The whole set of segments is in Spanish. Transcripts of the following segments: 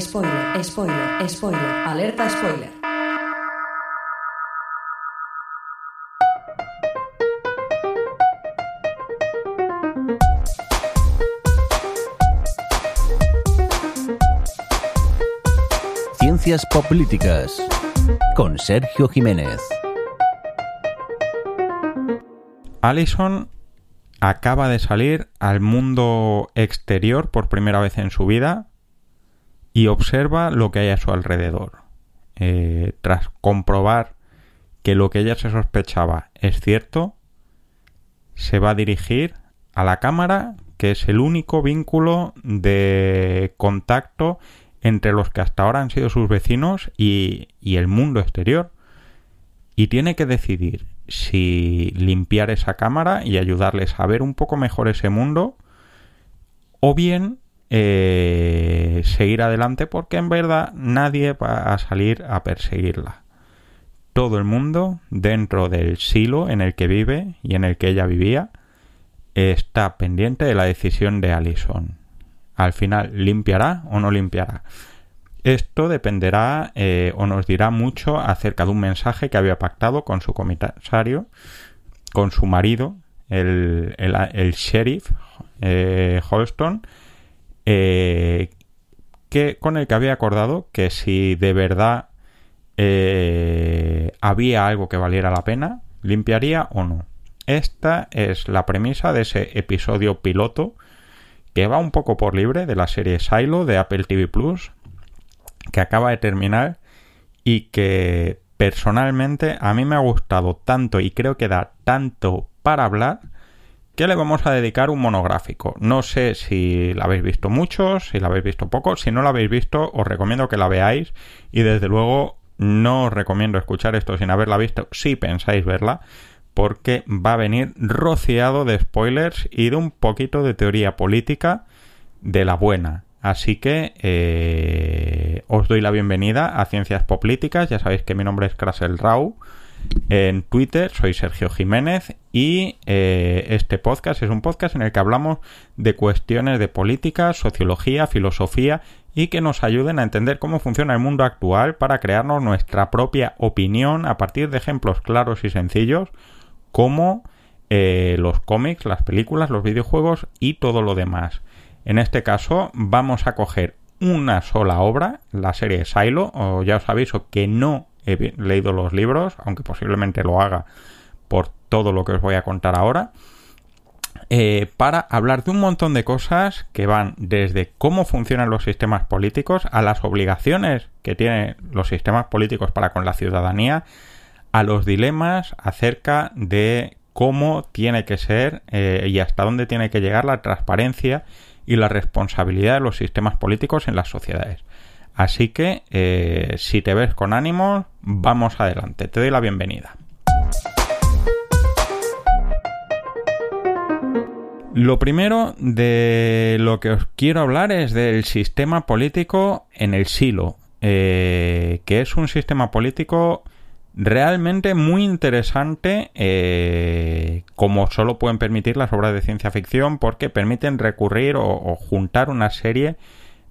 Spoiler, spoiler, spoiler, alerta spoiler. Ciencias Políticas con Sergio Jiménez. Allison acaba de salir al mundo exterior por primera vez en su vida y observa lo que hay a su alrededor. Eh, tras comprobar que lo que ella se sospechaba es cierto, se va a dirigir a la cámara, que es el único vínculo de contacto entre los que hasta ahora han sido sus vecinos y, y el mundo exterior. Y tiene que decidir si limpiar esa cámara y ayudarles a ver un poco mejor ese mundo o bien eh, seguir adelante porque en verdad nadie va a salir a perseguirla. Todo el mundo dentro del silo en el que vive y en el que ella vivía está pendiente de la decisión de Allison. Al final, ¿limpiará o no limpiará? Esto dependerá eh, o nos dirá mucho acerca de un mensaje que había pactado con su comisario, con su marido, el, sheriff eh, Holston, eh, que, con el que había acordado que si de verdad eh, había algo que valiera la pena, limpiaría o no. Esta es la premisa de ese episodio piloto que va un poco por libre de la serie Silo de Apple TV Plus, que acaba de terminar y que personalmente a mí me ha gustado tanto y creo que da tanto para hablar que le vamos a dedicar un monográfico. No sé si la habéis visto mucho, si la habéis visto poco. Si no la habéis visto, os recomiendo que la veáis. Y desde luego, no os recomiendo escuchar esto sin haberla visto si pensáis verla. Porque va a venir rociado de spoilers y de un poquito de teoría política de la buena. Así que eh, os doy la bienvenida a Ciencias Políticas. Ya sabéis que mi nombre es Krasel Rau. En Twitter soy Sergio Jiménez y eh, este podcast es un podcast en el que hablamos de cuestiones de política, sociología, filosofía y que nos ayuden a entender cómo funciona el mundo actual para crearnos nuestra propia opinión a partir de ejemplos claros y sencillos como eh, los cómics, las películas, los videojuegos y todo lo demás. En este caso vamos a coger una sola obra, la serie Silo, o ya os aviso que no he leído los libros, aunque posiblemente lo haga por todo lo que os voy a contar ahora, eh, para hablar de un montón de cosas que van desde cómo funcionan los sistemas políticos a las obligaciones que tienen los sistemas políticos para con la ciudadanía, a los dilemas acerca de cómo tiene que ser eh, y hasta dónde tiene que llegar la transparencia y la responsabilidad de los sistemas políticos en las sociedades. Así que, eh, si te ves con ánimo, vamos adelante. Te doy la bienvenida. Lo primero de lo que os quiero hablar es del sistema político en el silo, eh, que es un sistema político realmente muy interesante, eh, como solo pueden permitir las obras de ciencia ficción, porque permiten recurrir o juntar una serie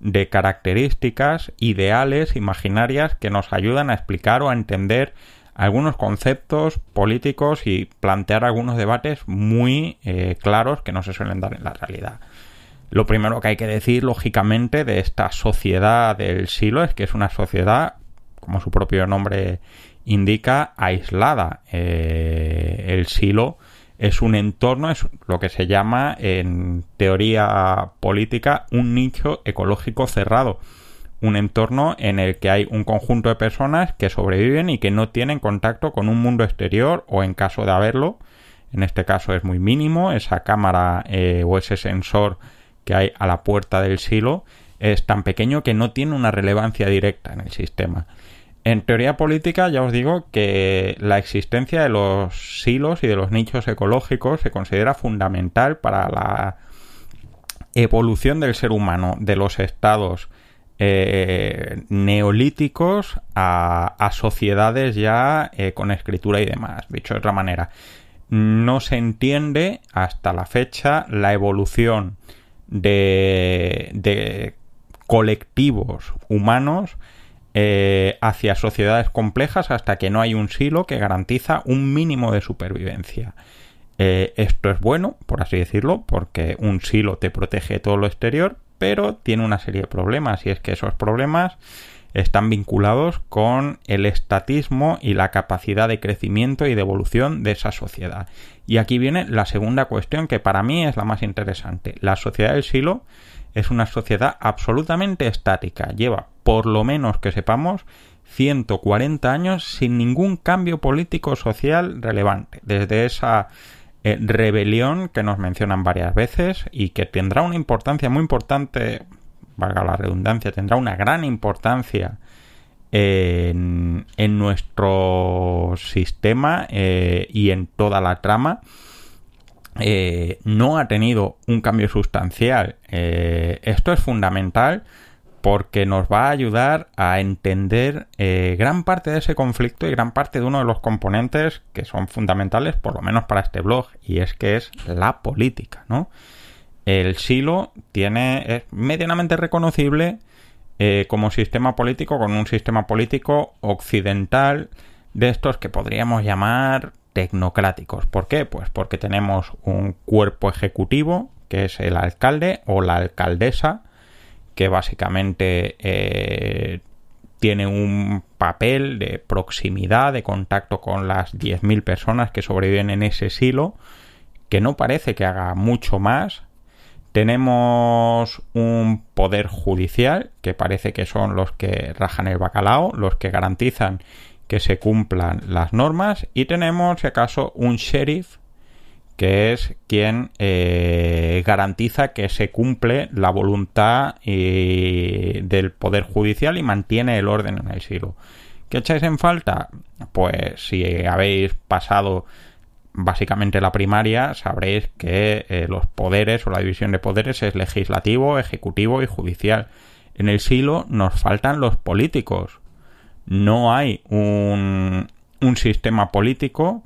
de características ideales, imaginarias, que nos ayudan a explicar o a entender algunos conceptos políticos y plantear algunos debates muy eh, claros que no se suelen dar en la realidad. Lo primero que hay que decir, lógicamente, de esta sociedad del silo es que es una sociedad, como su propio nombre indica, aislada. Eh, el silo es un entorno, es lo que se llama en teoría política un nicho ecológico cerrado. Un entorno en el que hay un conjunto de personas que sobreviven y que no tienen contacto con un mundo exterior o en caso de haberlo, en este caso es muy mínimo, esa cámara eh, o ese sensor que hay a la puerta del silo es tan pequeño que no tiene una relevancia directa en el sistema. En teoría política ya os digo que la existencia de los silos y de los nichos ecológicos se considera fundamental para la evolución del ser humano, de los estados eh, neolíticos a, sociedades ya eh, con escritura y demás. Dicho de otra manera, no se entiende hasta la fecha la evolución de colectivos humanos eh, hacia sociedades complejas hasta que no hay un silo que garantiza un mínimo de supervivencia. Eh, esto es bueno, por así decirlo, porque un silo te protege de todo lo exterior, pero tiene una serie de problemas y es que esos problemas están vinculados con el estatismo y la capacidad de crecimiento y de evolución de esa sociedad. Y aquí viene la segunda cuestión que para mí es la más interesante. La sociedad del silo es una sociedad absolutamente estática. Lleva, por lo menos que sepamos, 140 años sin ningún cambio político social relevante. Desde esa eh, rebelión que nos mencionan varias veces y que tendrá una importancia muy importante, valga la redundancia, tendrá una gran importancia en, nuestro sistema eh, y en toda la trama eh, no ha tenido un cambio sustancial. Eh, esto es fundamental porque nos va a ayudar a entender eh, gran parte de ese conflicto y gran parte de uno de los componentes que son fundamentales, por lo menos para este blog, y es que es la política, ¿no? El silo tiene, es medianamente reconocible como sistema político, con un sistema político occidental de estos que podríamos llamar tecnocráticos. ¿Por qué? Pues porque tenemos un cuerpo ejecutivo, que es el alcalde o la alcaldesa, que básicamente eh, tiene un papel de proximidad, de contacto con las 10.000 personas que sobreviven en ese silo, que no parece que haga mucho más. Tenemos un poder judicial, que parece que son los que rajan el bacalao, los que garantizan que se cumplan las normas y tenemos, si acaso, un sheriff que es quien eh, garantiza que se cumple la voluntad eh, del Poder Judicial y mantiene el orden en el silo. ¿Qué echáis en falta? Pues si habéis pasado básicamente la primaria, sabréis que eh, los poderes o la división de poderes es legislativo, ejecutivo y judicial. En el silo nos faltan los políticos no hay un, sistema político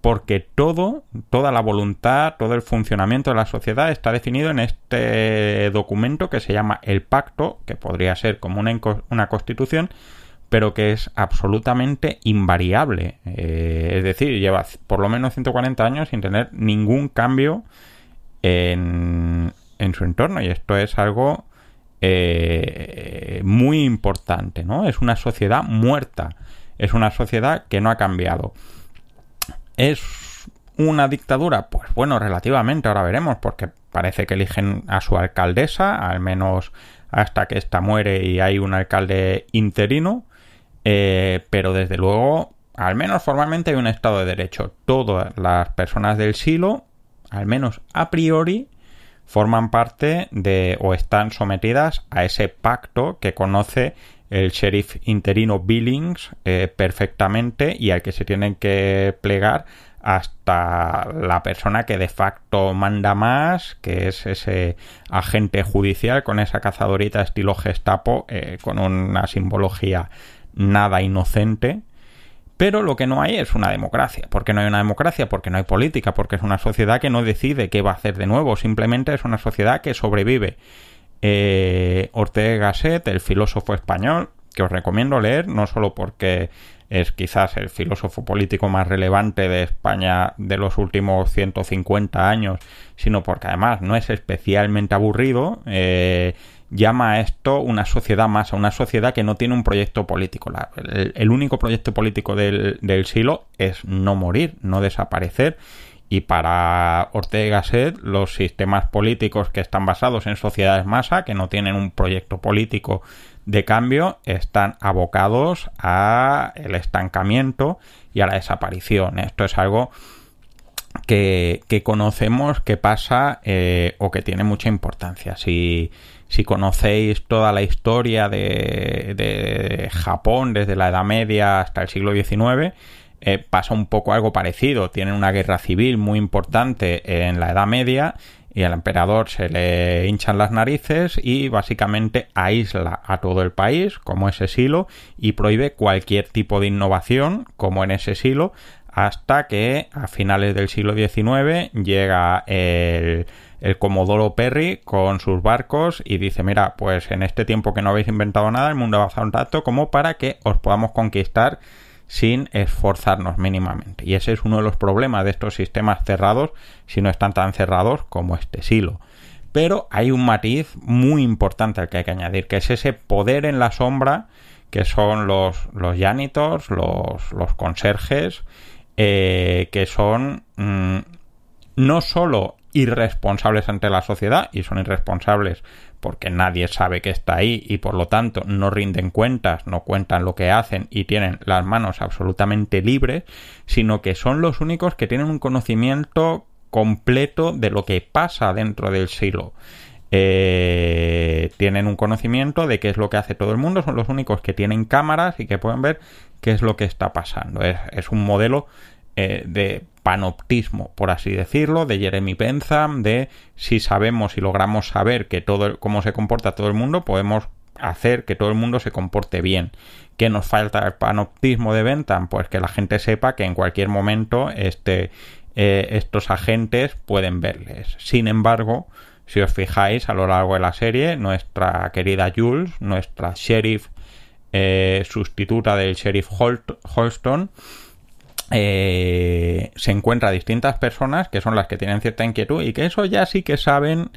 porque todo, toda la voluntad, todo el funcionamiento de la sociedad está definido en este documento que se llama el pacto, que podría ser como una, una constitución, pero que es absolutamente invariable. Eh, es decir, lleva por lo menos 140 años sin tener ningún cambio en, en su entorno. Y esto es algo eh, muy importante, ¿no? Es una sociedad muerta, es una sociedad que no ha cambiado. ¿Es una dictadura? Pues bueno, relativamente, ahora veremos, porque parece que eligen a su alcaldesa, al menos hasta que ésta muere y hay un alcalde interino, eh, pero desde luego, al menos formalmente hay un Estado de Derecho. Todas las personas del silo, al menos a priori, forman parte de o están sometidas a ese pacto que conoce el sheriff interino Billings eh, perfectamente y al que se tienen que plegar hasta la persona que de facto manda más, que es ese agente judicial con esa cazadorita estilo Gestapo, eh, con una simbología nada inocente, pero lo que no hay es una democracia. ¿Por qué no hay una democracia? Porque no hay política, porque es una sociedad que no decide qué va a hacer de nuevo, simplemente es una sociedad que sobrevive. Eh, Ortega Gasset, el filósofo español, que os recomiendo leer, no solo porque es quizás el filósofo político más relevante de España de los últimos 150 años, sino porque además no es especialmente aburrido. Eh, llama a esto una sociedad más, a una sociedad que no tiene un proyecto político. el, único proyecto político del, del, silo es no morir, no desaparecer. Y para Ortega Gasset, los sistemas políticos que están basados en sociedades masa, que no tienen un proyecto político de cambio, están abocados a el estancamiento y a la desaparición. Esto es algo que, conocemos que pasa eh, o que tiene mucha importancia. Si si conocéis toda la historia de, Japón desde la Edad Media hasta el siglo XIX, eh, pasa un poco algo parecido. Tienen una guerra civil muy importante en la Edad Media y al emperador se le hinchan las narices y básicamente aísla a todo el país, como ese silo, y prohíbe cualquier tipo de innovación, como en ese silo, hasta que a finales del siglo XIX llega el, el Comodoro Perry con sus barcos y dice, mira, pues en este tiempo que no habéis inventado nada, el mundo ha avanzado rato como para que os podamos conquistar sin esforzarnos mínimamente. Y ese es uno de los problemas de estos sistemas cerrados, si no están tan cerrados como este silo. Pero hay un matiz muy importante al que hay que añadir, que es ese poder en la sombra que son los, los janitors, los, los conserjes, eh, que son mm, no solo irresponsables ante la sociedad, y son irresponsables porque nadie sabe que está ahí y por lo tanto no rinden cuentas, no cuentan lo que hacen y tienen las manos absolutamente libres, sino que son los únicos que tienen un conocimiento completo de lo que pasa dentro del silo. Eh, tienen un conocimiento de qué es lo que hace todo el mundo, son los únicos que tienen cámaras y que pueden ver qué es lo que está pasando. Es, un modelo eh, de panoptismo, por así decirlo, de Jeremy Bentham, de si sabemos y logramos saber que todo cómo se comporta todo el mundo, podemos hacer que todo el mundo se comporte bien. ¿Qué nos falta el panoptismo de Bentham? Pues que la gente sepa que en cualquier momento este, eh, estos agentes pueden verles. Sin embargo, si os fijáis a lo largo de la serie, nuestra querida Jules, nuestra sheriff eh, sustituta del sheriff Holston, eh, se encuentra distintas personas que son las que tienen cierta inquietud y que eso ya sí que saben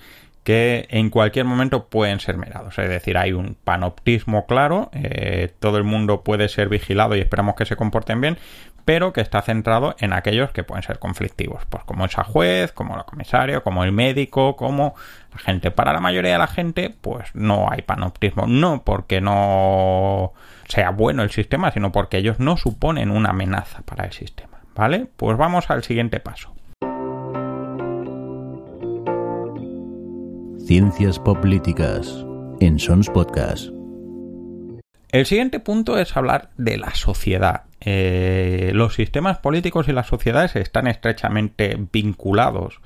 que en cualquier momento pueden ser mirados. Es decir, hay un panoptismo claro, eh, todo el mundo puede ser vigilado y esperamos que se comporten bien, pero que está centrado en aquellos que pueden ser conflictivos, pues como esa juez, como el comisario, como el médico, como la gente. Para la mayoría de la gente, pues no hay panoptismo, no porque no sea bueno el sistema, sino porque ellos no suponen una amenaza para el sistema. ¿Vale? Pues vamos al siguiente paso. Ciencias Políticas en Sons Podcast. El siguiente punto es hablar de la sociedad. Eh, los sistemas políticos y las sociedades están estrechamente vinculados.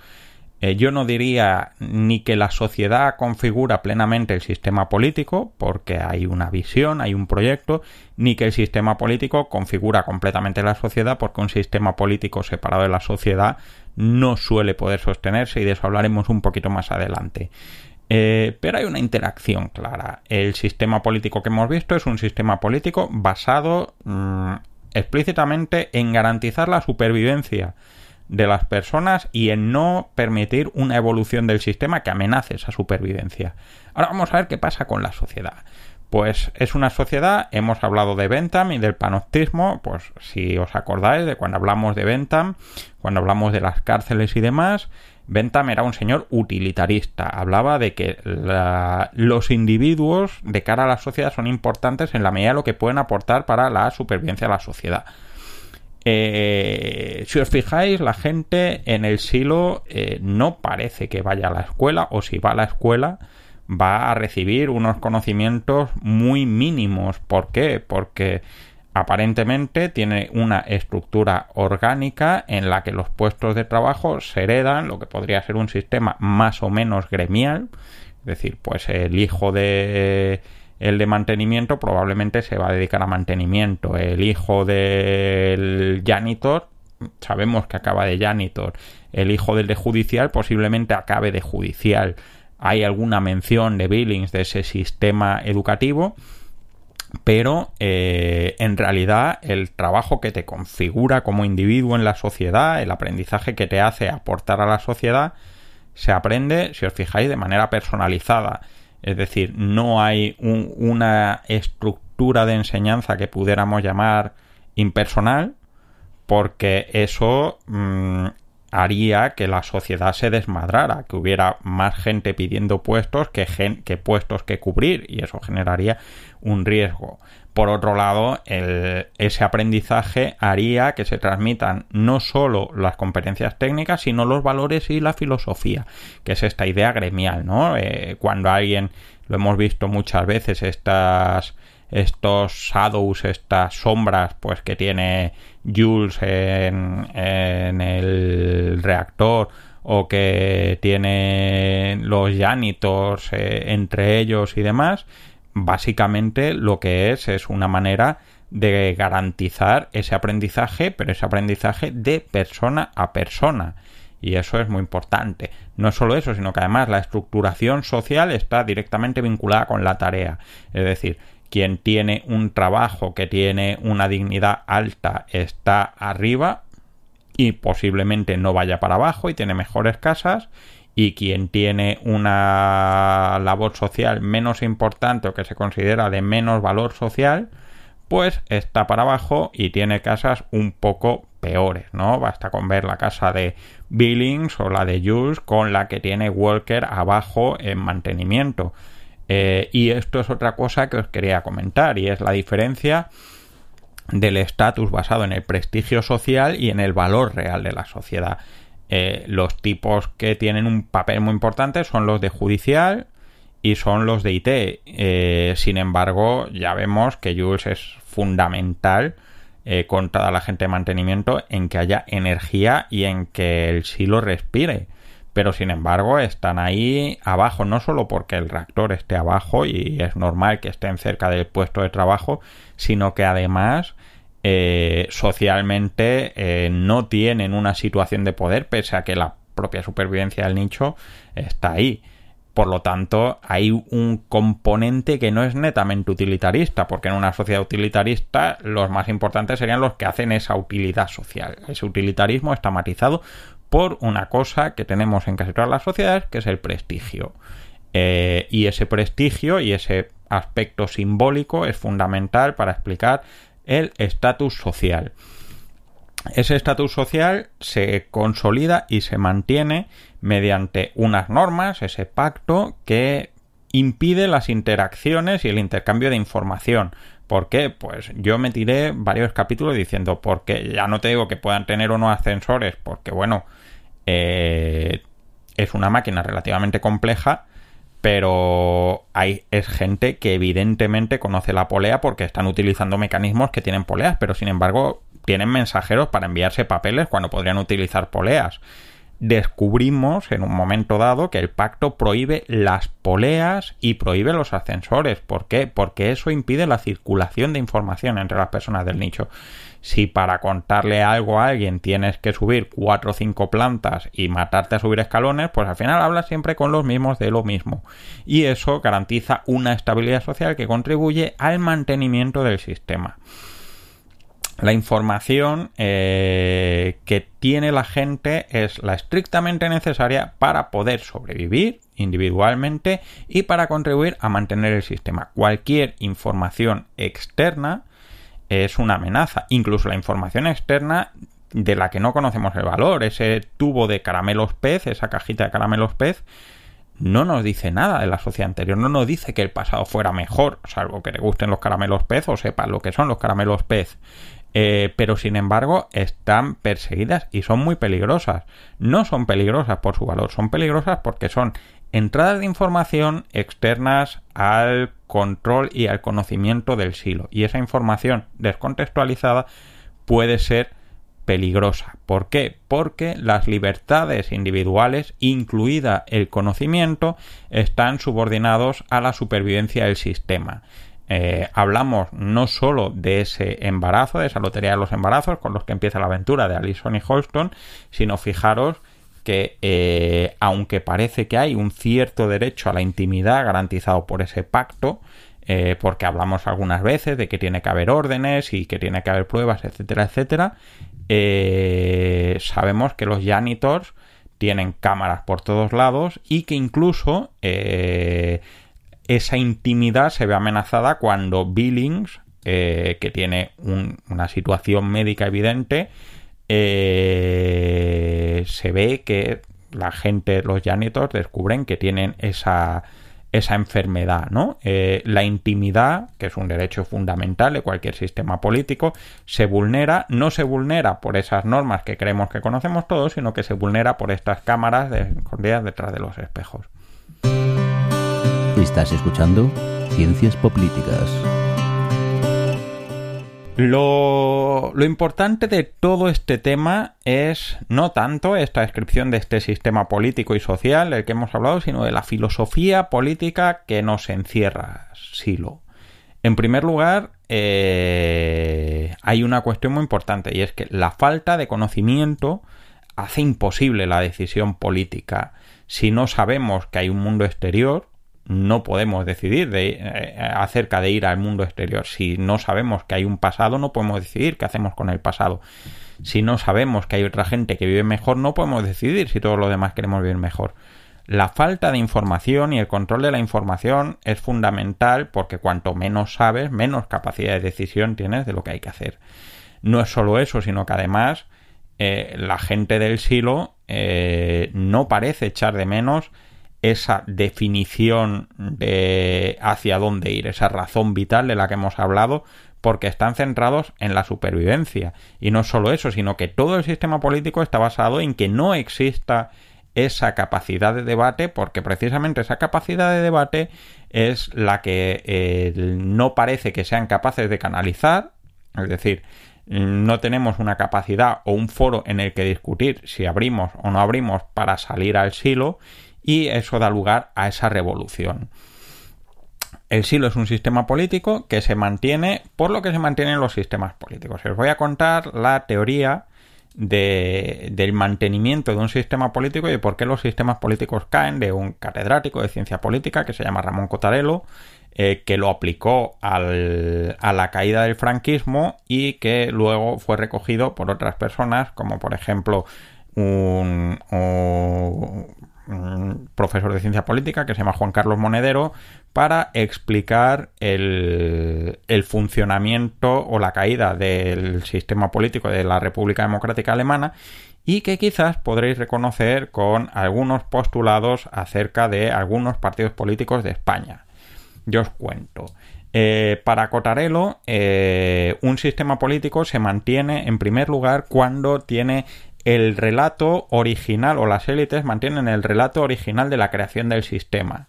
Eh, yo no diría ni que la sociedad configura plenamente el sistema político, porque hay una visión, hay un proyecto, ni que el sistema político configura completamente la sociedad, porque un sistema político separado de la sociedad no suele poder sostenerse y de eso hablaremos un poquito más adelante. Eh, pero hay una interacción clara. El sistema político que hemos visto es un sistema político basado mm, explícitamente en garantizar la supervivencia de las personas y en no permitir una evolución del sistema que amenace esa supervivencia. Ahora vamos a ver qué pasa con la sociedad. Pues es una sociedad, hemos hablado de Bentham y del panoptismo, pues si os acordáis de cuando hablamos de Bentham, cuando hablamos de las cárceles y demás, Bentham era un señor utilitarista, hablaba de que los individuos de cara a la sociedad son importantes en la medida de lo que pueden aportar para la supervivencia de la sociedad. Eh, si os fijáis, la gente en el silo eh, no parece que vaya a la escuela o si va a la escuela va a recibir unos conocimientos muy mínimos. ¿Por qué? Porque aparentemente tiene una estructura orgánica en la que los puestos de trabajo se heredan, lo que podría ser un sistema más o menos gremial, es decir, pues el hijo de el de mantenimiento probablemente se va a dedicar a mantenimiento, el hijo del janitor sabemos que acaba de janitor, el hijo del de judicial posiblemente acabe de judicial. Hay alguna mención de Billings de ese sistema educativo, pero eh, en realidad el trabajo que te configura como individuo en la sociedad, el aprendizaje que te hace aportar a la sociedad, se aprende, si os fijáis, de manera personalizada. Es decir, no hay una estructura de enseñanza que pudiéramos llamar impersonal, porque eso mm, haría que la sociedad se desmadrara, que hubiera más gente pidiendo puestos que, que puestos que cubrir y eso generaría un riesgo. Por otro lado, ese aprendizaje haría que se transmitan no solo las competencias técnicas, sino los valores y la filosofía, que es esta idea gremial, ¿no? Eh, cuando alguien, lo hemos visto muchas veces, estas estos shadows, estas sombras, pues que tiene Jules en, el reactor o que tiene los janitors eh, entre ellos y demás, básicamente lo que es es una manera de garantizar ese aprendizaje, pero ese aprendizaje de persona a persona. Y eso es muy importante. No solo eso, sino que además la estructuración social está directamente vinculada con la tarea. Es decir, quien tiene un trabajo que tiene una dignidad alta está arriba y posiblemente no vaya para abajo y tiene mejores casas y quien tiene una labor social menos importante o que se considera de menos valor social, pues está para abajo y tiene casas un poco peores, ¿no? Basta con ver la casa de Billings o la de Jules con la que tiene Walker abajo en mantenimiento. Eh, y esto es otra cosa que os quería comentar y es la diferencia del estatus basado en el prestigio social y en el valor real de la sociedad. Eh, los tipos que tienen un papel muy importante son los de judicial y son los de IT. Eh, sin embargo, ya vemos que Jules es fundamental eh, con toda la gente de mantenimiento en que haya energía y en que el silo respire. Pero sin embargo están ahí abajo, no solo porque el reactor esté abajo y es normal que estén cerca del puesto de trabajo, sino que además eh, socialmente eh, no tienen una situación de poder, pese a que la propia supervivencia del nicho está ahí. Por lo tanto, hay un componente que no es netamente utilitarista, porque en una sociedad utilitarista los más importantes serían los que hacen esa utilidad social. Ese utilitarismo está matizado por una cosa que tenemos en casi todas las sociedades, que es el prestigio. Eh, y ese prestigio y ese aspecto simbólico es fundamental para explicar el estatus social. Ese estatus social se consolida y se mantiene mediante unas normas, ese pacto que impide las interacciones y el intercambio de información. ¿Por qué? Pues yo me tiré varios capítulos diciendo, porque ya no te digo que puedan tener unos ascensores, porque bueno, eh, es una máquina relativamente compleja, pero hay es gente que evidentemente conoce la polea porque están utilizando mecanismos que tienen poleas, pero sin embargo tienen mensajeros para enviarse papeles cuando podrían utilizar poleas. Descubrimos en un momento dado que el pacto prohíbe las poleas y prohíbe los ascensores. ¿Por qué? Porque eso impide la circulación de información entre las personas del nicho si para contarle algo a alguien tienes que subir cuatro o cinco plantas y matarte a subir escalones, pues al final hablas siempre con los mismos de lo mismo. Y eso garantiza una estabilidad social que contribuye al mantenimiento del sistema. La información eh, que tiene la gente es la estrictamente necesaria para poder sobrevivir individualmente y para contribuir a mantener el sistema. Cualquier información externa es una amenaza. Incluso la información externa de la que no conocemos el valor, ese tubo de caramelos pez, esa cajita de caramelos pez, no nos dice nada de la sociedad anterior, no nos dice que el pasado fuera mejor, salvo que le gusten los caramelos pez o sepa lo que son los caramelos pez. Eh, pero sin embargo están perseguidas y son muy peligrosas. No son peligrosas por su valor, son peligrosas porque son entradas de información externas al control y al conocimiento del silo. Y esa información descontextualizada puede ser peligrosa. ¿Por qué? Porque las libertades individuales, incluida el conocimiento, están subordinados a la supervivencia del sistema. Eh, hablamos no solo de ese embarazo, de esa lotería de los embarazos con los que empieza la aventura de Alison y Holston, sino fijaros que eh, aunque parece que hay un cierto derecho a la intimidad garantizado por ese pacto, eh, porque hablamos algunas veces de que tiene que haber órdenes y que tiene que haber pruebas, etcétera, etcétera, sabemos que los janitors tienen cámaras por todos lados y que incluso esa intimidad se ve amenazada cuando Billings, que tiene una situación médica evidente, eh, se ve que la gente, los janitors, descubren que tienen esa, esa enfermedad, ¿no? Eh, la intimidad, que es un derecho fundamental de cualquier sistema político, se vulnera, no se vulnera por esas normas que creemos que conocemos todos, sino que se vulnera por estas cámaras escondidas detrás de los espejos. Estás escuchando Ciencias Políticas. Lo, importante de todo este tema es no tanto esta descripción de este sistema político y social del que hemos hablado, sino de la filosofía política que nos encierra Silo. En primer lugar, eh, hay una cuestión muy importante y es que la falta de conocimiento hace imposible la decisión política. Si no sabemos que hay un mundo exterior, no podemos decidir de, eh, acerca de ir al mundo exterior. Si no sabemos que hay un pasado, no podemos decidir qué hacemos con el pasado. Si no sabemos que hay otra gente que vive mejor, no podemos decidir si todos los demás queremos vivir mejor. La falta de información y el control de la información es fundamental porque cuanto menos sabes, menos capacidad de decisión tienes de lo que hay que hacer. No es solo eso, sino que además eh, la gente del silo eh, no parece echar de menos esa definición de hacia dónde ir, esa razón vital de la que hemos hablado, porque están centrados en la supervivencia. Y no solo eso, sino que todo el sistema político está basado en que no exista esa capacidad de debate, porque precisamente esa capacidad de debate es la que eh, no parece que sean capaces de canalizar, es decir, no tenemos una capacidad o un foro en el que discutir si abrimos o no abrimos para salir al silo y eso da lugar a esa revolución. El silo es un sistema político que se mantiene por lo que se mantienen los sistemas políticos. os voy a contar la teoría del mantenimiento de un sistema político y por qué los sistemas políticos caen de un catedrático de ciencia política que se llama Ramón Cotarello, eh, que lo aplicó a la caída del franquismo y que luego fue recogido por otras personas, como por ejemplo un profesor de ciencia política que se llama Juan Carlos Monedero para explicar el, funcionamiento o la caída del sistema político de la República Democrática Alemana y que quizás podréis reconocer con algunos postulados acerca de algunos partidos políticos de España. Yo os cuento. Eh, para Cotarello, eh, un sistema político se mantiene en primer lugar cuando tiene el relato original o las élites mantienen el relato original de la creación del sistema.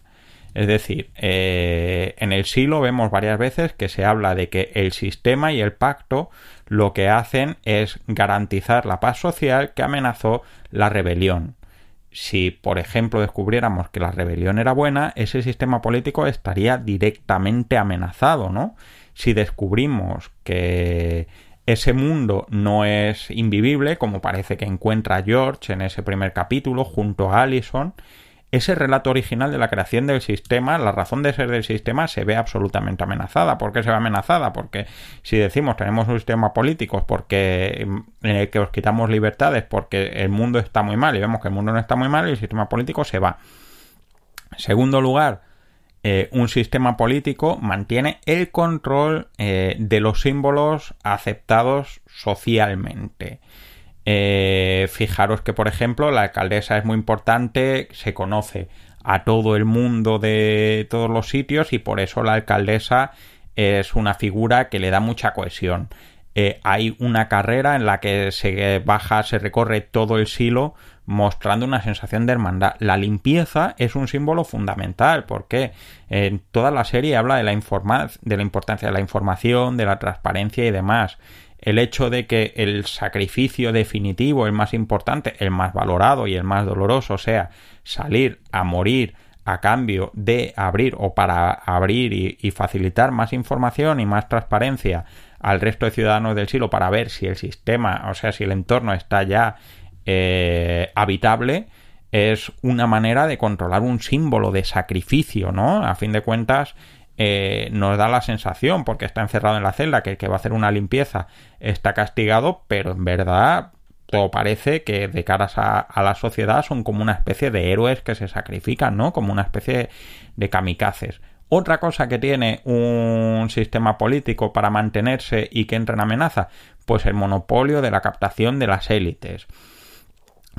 Es decir, eh, en el siglo vemos varias veces que se habla de que el sistema y el pacto lo que hacen es garantizar la paz social que amenazó la rebelión. Si, por ejemplo, descubriéramos que la rebelión era buena, ese sistema político estaría directamente amenazado, ¿no? Si descubrimos que ese mundo no es invivible, como parece que encuentra George en ese primer capítulo junto a Allison. Ese relato original de la creación del sistema, la razón de ser del sistema, se ve absolutamente amenazada. ¿Por qué se ve amenazada? Porque si decimos tenemos un sistema político porque en el que os quitamos libertades porque el mundo está muy mal y vemos que el mundo no está muy mal el sistema político se va. Segundo lugar, eh, un sistema político mantiene el control eh, de los símbolos aceptados socialmente. Eh, fijaros que, por ejemplo, la alcaldesa es muy importante, se conoce a todo el mundo de todos los sitios y por eso la alcaldesa es una figura que le da mucha cohesión. Hay una carrera en la que se baja, se recorre todo el silo mostrando una sensación de hermandad. La limpieza es un símbolo fundamental porque en toda la serie habla de la, de la importancia de la información, de la transparencia y demás. El hecho de que el sacrificio definitivo, el más importante, el más valorado y el más doloroso sea salir a morir a cambio de abrir o para abrir y facilitar más información y más transparencia al resto de ciudadanos del siglo para ver si el sistema, o sea, si el entorno está ya eh, habitable es una manera de controlar un símbolo de sacrificio, ¿no? A fin de cuentas, eh, nos da la sensación, porque está encerrado en la celda, que el que va a hacer una limpieza está castigado, pero en verdad todo parece que de caras a, la sociedad son como una especie de héroes que se sacrifican, ¿no? Como una especie de kamikazes. Otra cosa que tiene un sistema político para mantenerse y que entra en amenaza, pues el monopolio de la captación de las élites.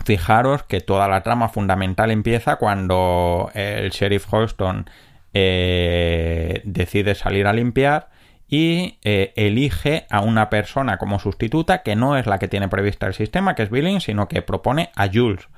Fijaros que toda la trama fundamental empieza cuando el sheriff Holston eh, decide salir a limpiar y eh, elige a una persona como sustituta que no es la que tiene prevista el sistema, que es Billing, sino que propone a Jules.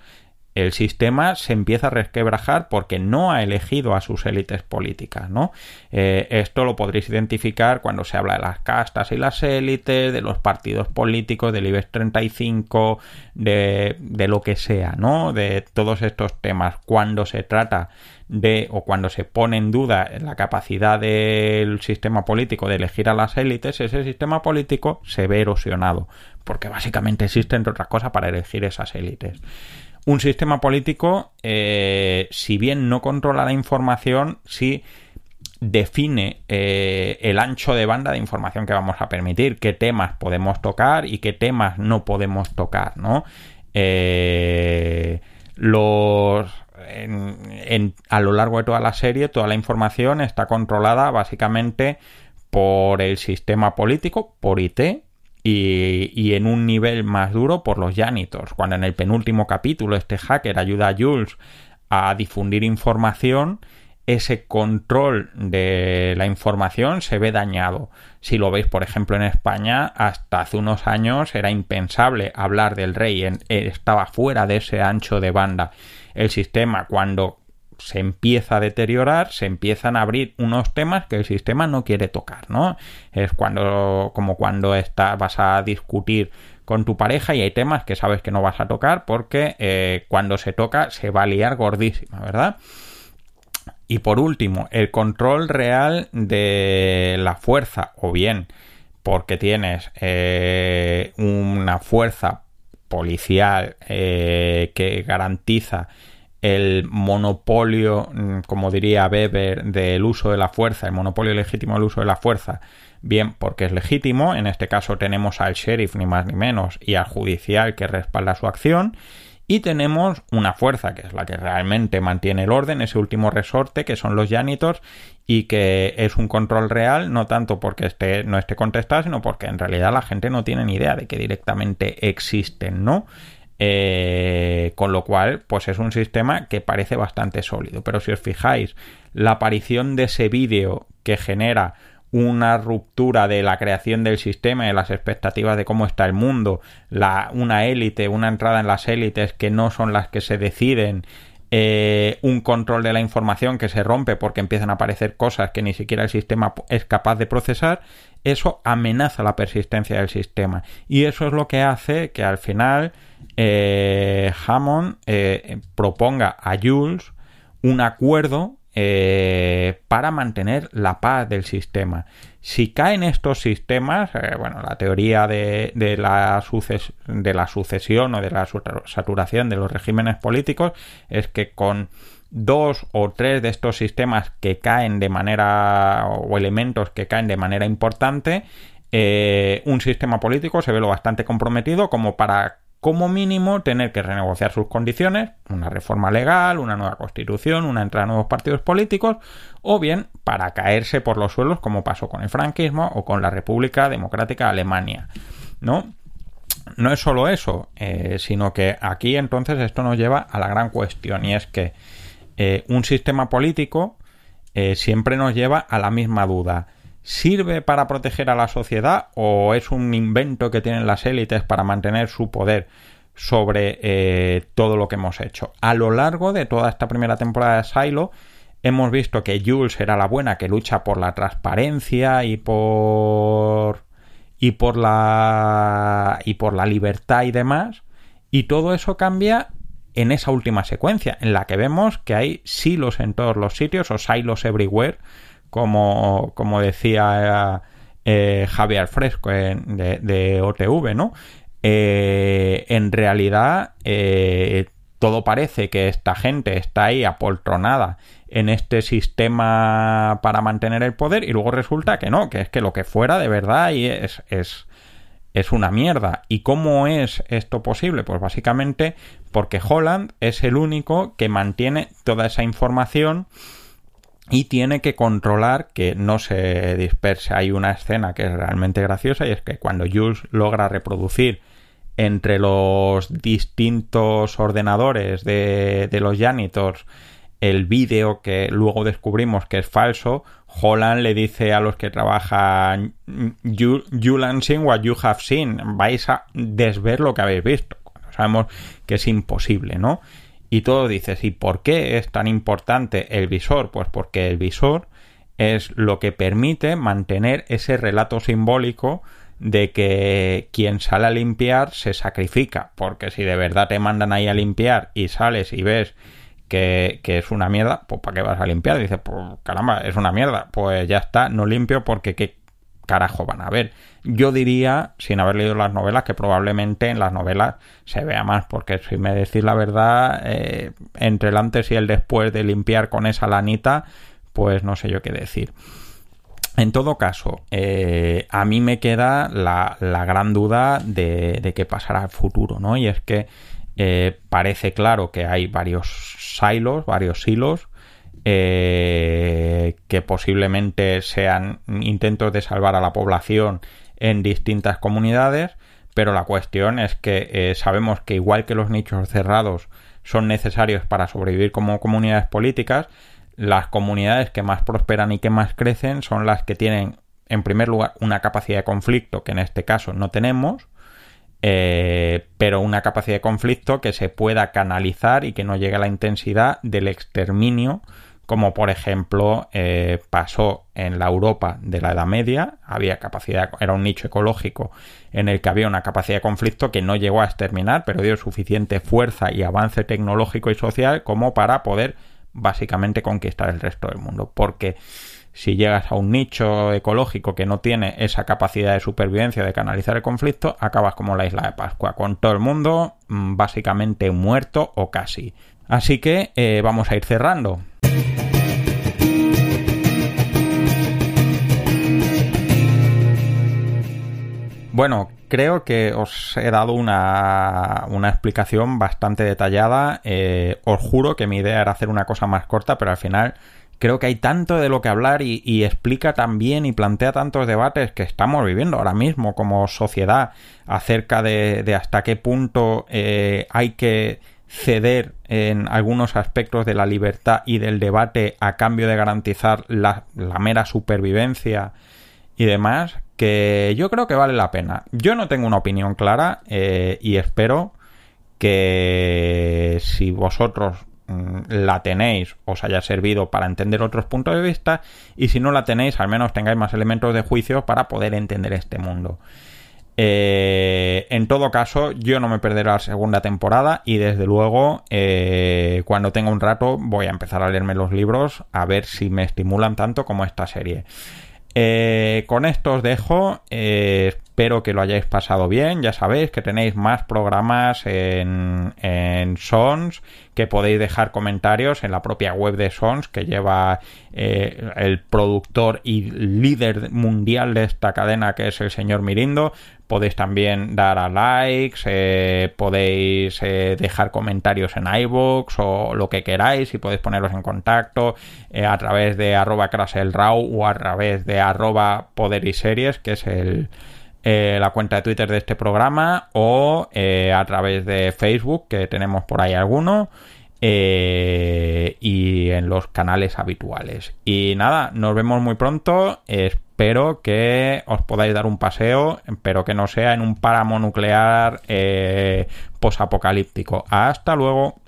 El sistema se empieza a resquebrajar porque no ha elegido a sus élites políticas, ¿no? Eh, esto lo podréis identificar cuando se habla de las castas y las élites, de los partidos políticos, del IBEX 35, de, de lo que sea, ¿no? De todos estos temas. Cuando se trata de o cuando se pone en duda la capacidad del sistema político de elegir a las élites, ese sistema político se ve erosionado, porque básicamente existe, entre otras cosas, para elegir esas élites. Un sistema político, eh, si bien no controla la información, sí define eh, el ancho de banda de información que vamos a permitir, qué temas podemos tocar y qué temas no podemos tocar, ¿no? Eh, los a lo largo de toda la serie, toda la información está controlada básicamente por el sistema político, por IT, y, en un nivel más duro por los janitors. Cuando en el penúltimo capítulo este hacker ayuda a Jules a difundir información, ese control de la información se ve dañado. Si lo veis, por ejemplo, en España, hasta hace unos años era impensable hablar del rey, estaba fuera de ese ancho de banda el sistema cuando se empieza a deteriorar, se empiezan a abrir unos temas que el sistema no quiere tocar, ¿no? Es cuando, como cuando está, vas a discutir con tu pareja y hay temas que sabes que no vas a tocar porque eh, cuando se toca se va a liar gordísima, ¿verdad? Y por último, el control real de la fuerza, o bien porque tienes eh, una fuerza policial eh, que garantiza el monopolio, mm, como diría Weber, del uso de la fuerza, el monopolio legítimo del uso de la fuerza, bien porque es legítimo, en este caso tenemos al sheriff ni más ni menos y al judicial que respalda su acción, y tenemos una fuerza que es la que realmente mantiene el orden, ese último resorte que son los janitors y que es un control real, no tanto porque no esté contestado, sino porque en realidad la gente no tiene ni idea de que directamente existen, ¿no? Eh, con lo cual, pues es un sistema que parece bastante sólido. Pero si os fijáis, la aparición de ese vídeo que genera una ruptura de la creación del sistema y de las expectativas de cómo está el mundo, la, una élite, una entrada en las élites que no son las que se deciden, eh, un control de la información que se rompe porque empiezan a aparecer cosas que ni siquiera el sistema es capaz de procesar, eso amenaza la persistencia del sistema. Y eso es lo que hace que al final eh, Hammond eh, proponga a Jules un acuerdo eh, para mantener la paz del sistema. Si caen estos sistemas, bueno, la teoría de, la sucesión o de la saturación de los regímenes políticos es que con dos o tres de estos sistemas que caen de manera o elementos que caen de manera importante, un sistema político se ve lo bastante comprometido como para como mínimo tener que renegociar sus condiciones, una reforma legal, una nueva constitución, una entrada de nuevos partidos políticos, o bien para caerse por los suelos como pasó con el franquismo o con la República Democrática de Alemania. ¿No? No es solo eso, eh, sino que aquí entonces esto nos lleva a la gran cuestión y es que eh, un sistema político eh, siempre nos lleva a la misma duda. ¿Sirve para proteger a la sociedad o es un invento que tienen las élites para mantener su poder sobre eh, todo lo que hemos hecho? A lo largo de toda esta primera temporada de Silo hemos visto que Jules era la buena que lucha por la transparencia y por y por la y por la libertad y demás y todo eso cambia en esa última secuencia en la que vemos que hay silos en todos los sitios o silos everywhere como, como decía eh, Javier Fresco de, OTV, ¿no? Eh, en realidad eh, todo parece que esta gente está ahí apoltronada en este sistema para mantener el poder y luego resulta que no, que es que lo que fuera de verdad es, es, es una mierda. ¿Y cómo es esto posible? Pues básicamente porque Holland es el único que mantiene toda esa información y tiene que controlar que no se disperse. Hay una escena que es realmente graciosa y es que cuando Jules logra reproducir entre los distintos ordenadores de, los janitors el vídeo que luego descubrimos que es falso, Holland le dice a los que trabajan you, you seen what you have seen, vais a desver lo que habéis visto. Sabemos que es imposible, ¿no? Y todo dices, ¿y por qué es tan importante el visor? Pues porque el visor es lo que permite mantener ese relato simbólico de que quien sale a limpiar se sacrifica, porque si de verdad te mandan ahí a limpiar y sales y ves que, es una mierda, pues ¿para qué vas a limpiar? Dices, pues caramba, es una mierda, pues ya está, no limpio porque qué carajo van a ver. Yo diría, sin haber leído las novelas, que probablemente en las novelas se vea más, porque si me decís la verdad, eh, entre el antes y el después de limpiar con esa lanita, pues no sé yo qué decir. En todo caso, eh, a mí me queda la, gran duda de, qué pasará al futuro, ¿no? Y es que eh, parece claro que hay varios silos, varios silos, eh, que posiblemente sean intentos de salvar a la población en distintas comunidades, pero la cuestión es que sabemos que igual que los nichos cerrados son necesarios para sobrevivir como comunidades políticas, las comunidades que más prosperan y que más crecen son las que tienen, en primer lugar, una capacidad de conflicto que en este caso no tenemos, eh, pero una capacidad de conflicto que se pueda canalizar y que no llegue a la intensidad del exterminio, como por ejemplo eh, pasó en la Europa de la Edad Media, había capacidad, era un nicho ecológico en el que había una capacidad de conflicto que no llegó a exterminar, pero dio suficiente fuerza y avance tecnológico y social como para poder básicamente conquistar el resto del mundo. Porque si llegas a un nicho ecológico que no tiene esa capacidad de supervivencia de canalizar el conflicto, acabas como la isla de Pascua, con todo el mundo mm, básicamente muerto o casi. Así que eh, vamos a ir cerrando. Bueno, creo que os he dado una, explicación bastante detallada. Eh, os juro que mi idea era hacer una cosa más corta, pero al final creo que hay tanto de lo que hablar y, explica también y plantea tantos debates que estamos viviendo ahora mismo como sociedad acerca de, hasta qué punto eh, hay que ceder en algunos aspectos de la libertad y del debate a cambio de garantizar la, mera supervivencia y demás, que yo creo que vale la pena. Yo no tengo una opinión clara eh, y espero que si vosotros mm, la tenéis, os haya servido para entender otros puntos de vista y si no la tenéis, al menos tengáis más elementos de juicio para poder entender este mundo. Eh, en todo caso, yo no me perderé la segunda temporada y desde luego, eh, cuando tenga un rato, voy a empezar a leerme los libros a ver si me estimulan tanto como esta serie. Eh, con esto os dejo. Espero que lo hayáis pasado bien. Ya sabéis que tenéis más programas en, en Sons, que podéis dejar comentarios en la propia web de Sons, que lleva eh, el productor y líder mundial de esta cadena, que es el señor Mirindo podéis también dar a likes, eh, podéis eh, dejar comentarios en iVoox o lo que queráis y podéis poneros en contacto a través de arroba craselrau o a través de arroba poder y series, que es el, la cuenta de Twitter de este programa o a través de Facebook, que tenemos por ahí alguno. y en los canales habituales. Y nada, nos vemos muy pronto. Espero que os podáis dar un paseo, pero que no sea en un páramo nuclear eh, posapocalíptico. Hasta luego.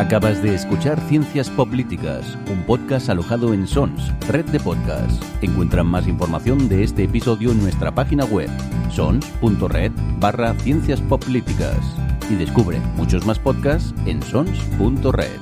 Acabas de escuchar Ciencias Políticas, un podcast alojado en Sons, red de podcasts. Encuentran más información de este episodio en nuestra página web, sons.red barra ciencias políticas. Y descubre muchos más podcasts en sons.red.